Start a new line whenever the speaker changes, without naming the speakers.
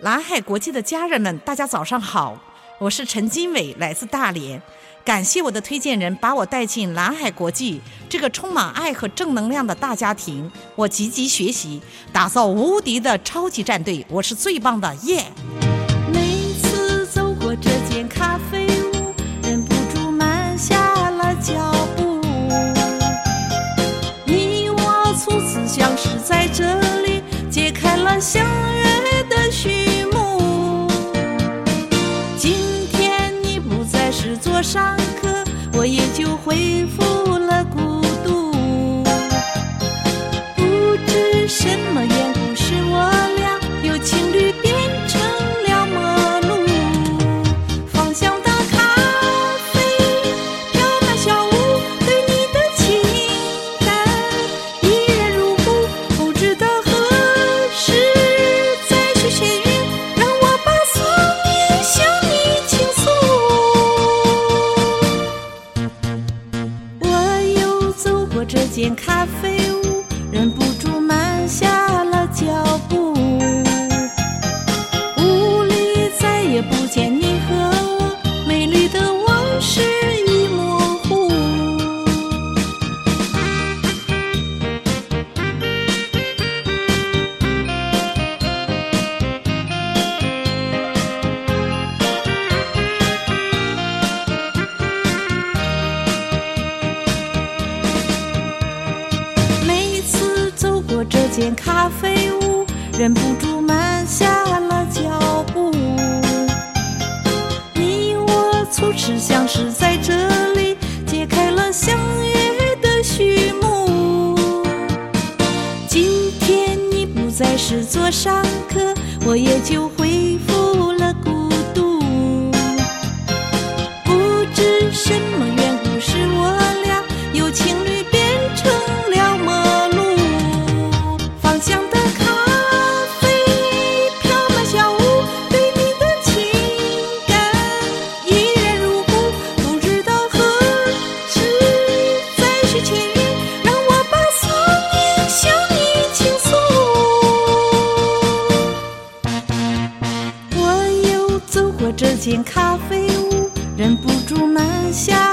蓝海国际的家人们，大家早上好，我是陈金伟，来自大连。感谢我的推荐人把我带进蓝海国际这个充满爱和正能量的大家庭，我积极学习，打造无敌的超级战队，我是最棒的耶！
上我这间咖啡屋，忍不住慢下间咖啡屋，忍不住慢下了脚步。你我初次相识在这里，揭开了相约的序幕。今天你不再是座上客，我也就恢复间咖啡屋忍不住慢下